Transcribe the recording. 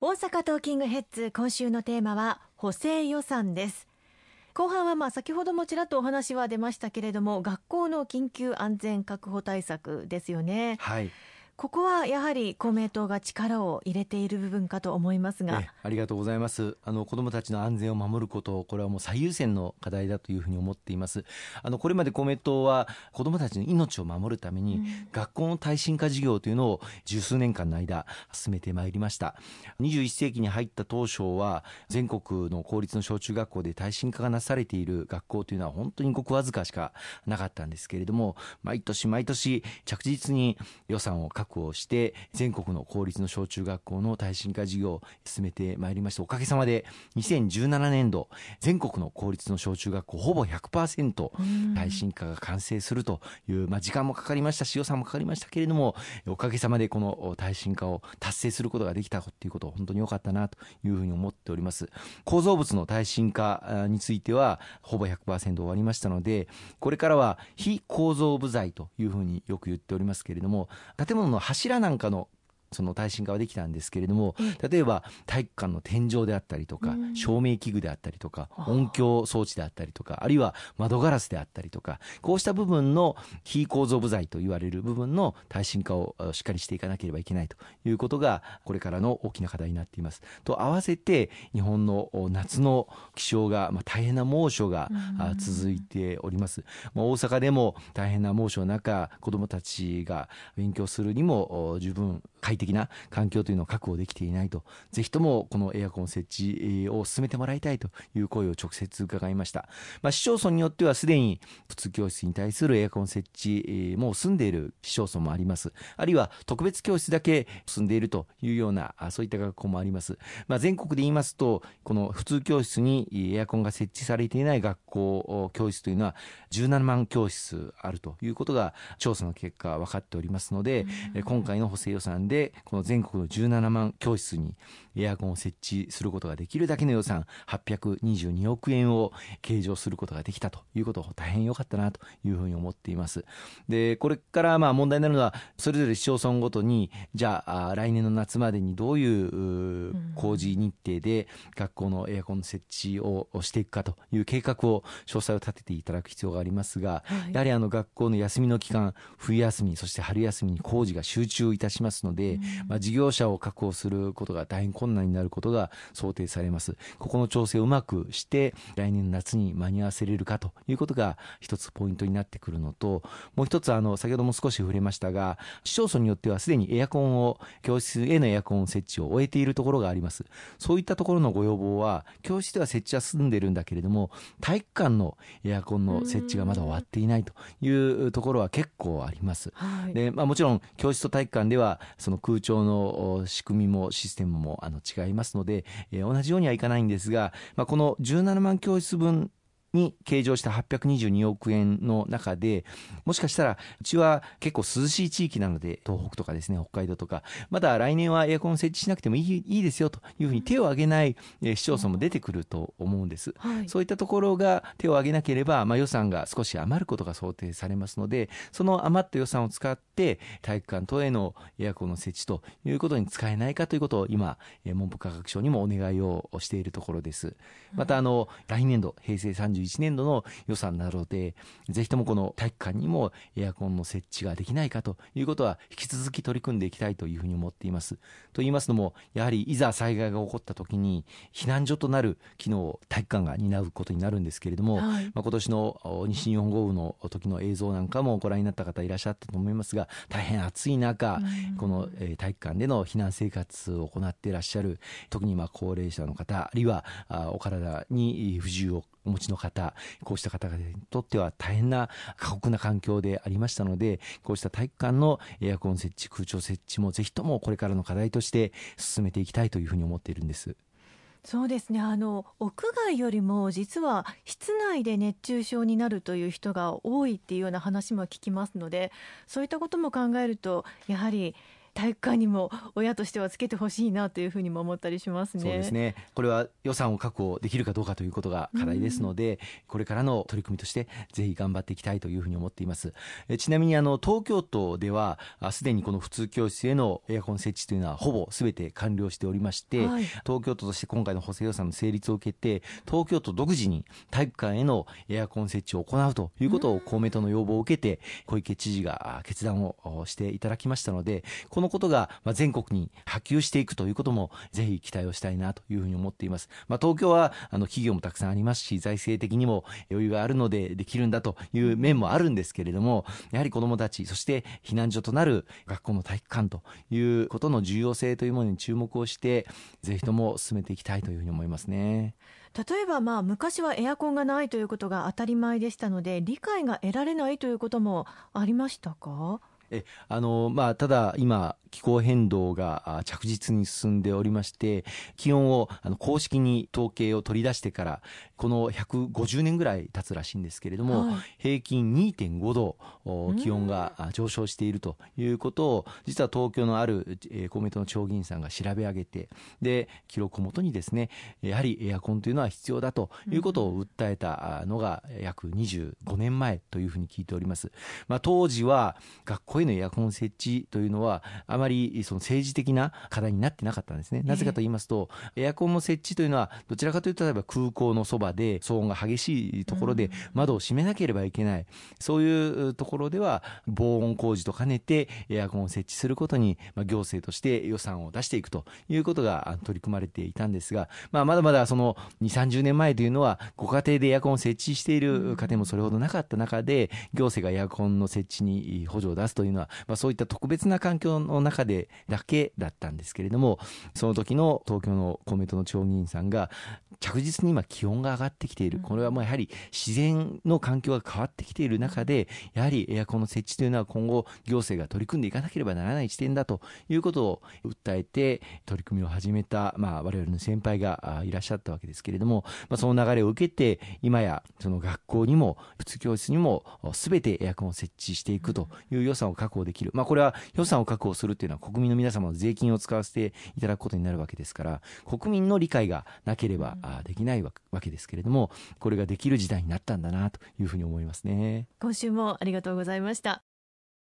大阪トーキングヘッズ今週のテーマは補正予算です。後半はまあ先ほどもちらっとお話は出ましたけれども学校の緊急安全確保対策ですよね。はい。ここはやはり公明党が力を入れている部分かと思いますが。ありがとうございます。あの子どもたちの安全を守ることこれはもう最優先の課題だというふうに思っています。あのこれまで公明党は子どもたちの命を守るために、学校の耐震化事業というのを十数年間の間進めてまいりました。21世紀に入った当初は全国の公立の小中学校で耐震化がなされている学校というのは本当にごくわずかしかなかったんですけれども毎年毎年着実に予算を確確保をして全国の公立の小中学校の耐震化事業を進めてまいりました。おかげさまで2017年度全国の公立の小中学校ほぼ100%耐震化が完成するという、まあ、時間もかかりましたし予算もかかりましたけれどもおかげさまでこの耐震化を達成することができたということ本当に良かったなというふうに思っております。構造物の耐震化についてはほぼ100%終わりましたのでこれからは非構造部材というふうによく言っておりますけれども建物のの柱なんかのその耐震化はできたんですけれども例えば体育館の天井であったりとか、照明器具であったりとか音響装置であったりとかあるいは窓ガラスであったりとかこうした部分の非構造部材と言われる部分の耐震化をしっかりしていかなければいけないということがこれからの大きな課題になっています。と合わせて日本の夏の気象が、まあ、大変な猛暑が続いております。まあ、大阪でも大変な猛暑の中子どもたちが勉強するにも十分快適な環境というのを確保できていないと。ぜひともこのエアコン設置を進めてもらいたいという声を直接伺いました、まあ、市町村によってはすでに普通教室に対するエアコン設置もう済んでいる市町村もあります。あるいは特別教室だけ済んでいるというようなそういった学校もあります、まあ、全国で言いますとこの普通教室にエアコンが設置されていない学校教室というのは17万教室あるということが調査の結果分かっておりますので、今回の補正予算でこの全国の17万教室にエアコンを設置することができるだけの予算822億円を計上することができたということ大変良かったなというふうに思っています。でこれからまあ問題になるのはそれぞれ市町村ごとにじゃあ来年の夏までにどういう工事日程で学校のエアコンの設置をしていくかという計画を詳細を立てていただく必要がありますが、はい、やはりあの学校の休みの期間冬休みそして春休みに工事が集中いたしますので、まあ、事業者を確保することが大変困難になることが想定されます。ここの調整をうまくして来年の夏に間に合わせれるかということが一つポイントになってくるのともう一つあの先ほども少し触れましたが市町村によってはすでにエアコンを教室へのエアコン設置を終えているところがあります。そういったところのご要望は教室では設置は済んでるんだけれども体育館のエアコンの設置がまだ終わっていないというところは結構あります、はい、でまあ、もちろん教室と体育館ではその空調の仕組みもシステムもあの違いますので、えー、同じようにはいかないんですが、まあ、この17万教室分に計上した822億円の中でもしかしたらうちは結構涼しい地域なので東北とかですね北海道とかまだ来年はエアコン設置しなくてもいいいいですよというふうに手を挙げない市町村も出てくると思うんです、はい、そういったところが手を挙げなければ、まあ、予算が少し余ることが想定されますのでその余った予算を使って体育館等へのエアコンの設置ということに使えないかということを今文部科学省にもお願いをしているところです。またあの来年度平成31 2021年度の予算なのでぜひともこの体育館にもエアコンの設置ができないかということは引き続き取り組んでいきたいというふうに思っています。と言いますのもやはりいざ災害が起こった時に避難所となる機能を体育館が担うことになるんですけれども、はい、まあ、今年の西日本豪雨の時の映像なんかもご覧になった方いらっしゃったと思いますが大変暑い中、この体育館での避難生活を行っていらっしゃる特にまあ高齢者の方あるいはお体に不自由をお持ちの方こうした方々にとっては大変な過酷な環境でありましたのでこうした体育館のエアコン設置空調設置もぜひともこれからの課題として進めていきたいというふうに思っているんです。そうですねあの屋外よりも実は室内で熱中症になるという人が多いっていうような話も聞きますのでそういったことも考えるとやはり体育館にも親としてはつけてほしいなというふうにも思ったりしますね。そうですね。これは予算を確保できるかどうかということが課題ですので、うん、これからの取り組みとしてぜひ頑張っていきたいというふうに思っています。えちなみにあの東京都ではすでにこの普通教室へのエアコン設置というのはほぼすべて完了しておりまして、はい、東京都として今回の補正予算の成立を受けて東京都独自に体育館へのエアコン設置を行うということを公明党の要望を受けて小池知事が決断をしていただきましたのでこのことが全国に波及していくということもぜひ期待をしたいなというふうに思っています。まあ、東京はあの企業もたくさんありますし財政的にも余裕があるのでできるんだという面もあるんですけれどもやはり子どもたちそして避難所となる学校の体育館ということの重要性というものに注目をしてぜひとも進めていきたいというふうに思いますね。例えばまあ昔はエアコンがないということが当たり前でしたので理解が得られないということもありましたか？えあのまあ、ただ、今、気候変動が着実に進んでおりまして、気温をあの公式に統計を取り出してから、この150年ぐらい経つらしいんですけれども、はい、平均2.5度気温が上昇しているということを、実は東京のある、えー、公明党の町議員さんが調べ上げて、で、記録をもとにですね、やはりエアコンというのは必要だということを訴えたのが約25年前というふうに聞いております。まあ、当時は学校へのエアコン設置というのは、あまりその政治的な課題になってなかったんですね。なぜかと言いますと、エアコンの設置というのは、どちらかというと、例えば空港のそばで騒音が激しいところで窓を閉めなければいけない、そういうところでは防音工事と兼ねてエアコンを設置することに、まあ、行政として予算を出していくということが取り組まれていたんですが、まあ、まだまだその2、30年前というのは、ご家庭でエアコンを設置している家庭もそれほどなかった中で、行政がエアコンの設置に補助を出すというのは、まあ、そういった特別な環境の中でだけだったんですけれども、その時の東京の公明党の町議員さんが、着実に今気温が上がってきている。これはもうやはり自然の環境が変わってきている中で、やはりエアコンの設置というのは今後行政が取り組んでいかなければならない視点だということを訴えて取り組みを始めた、まあ我々の先輩がいらっしゃったわけですけれども、まあその流れを受けて、今やその学校にも、普通教室にも全てエアコンを設置していくという予算を確保できる。まあこれは予算を確保するというのは国民の皆様の税金を使わせていただくことになるわけですから、国民の理解がなければできないわけですけれどもこれができる時代になったんだなというふうに思いますね。今週もありがとうございました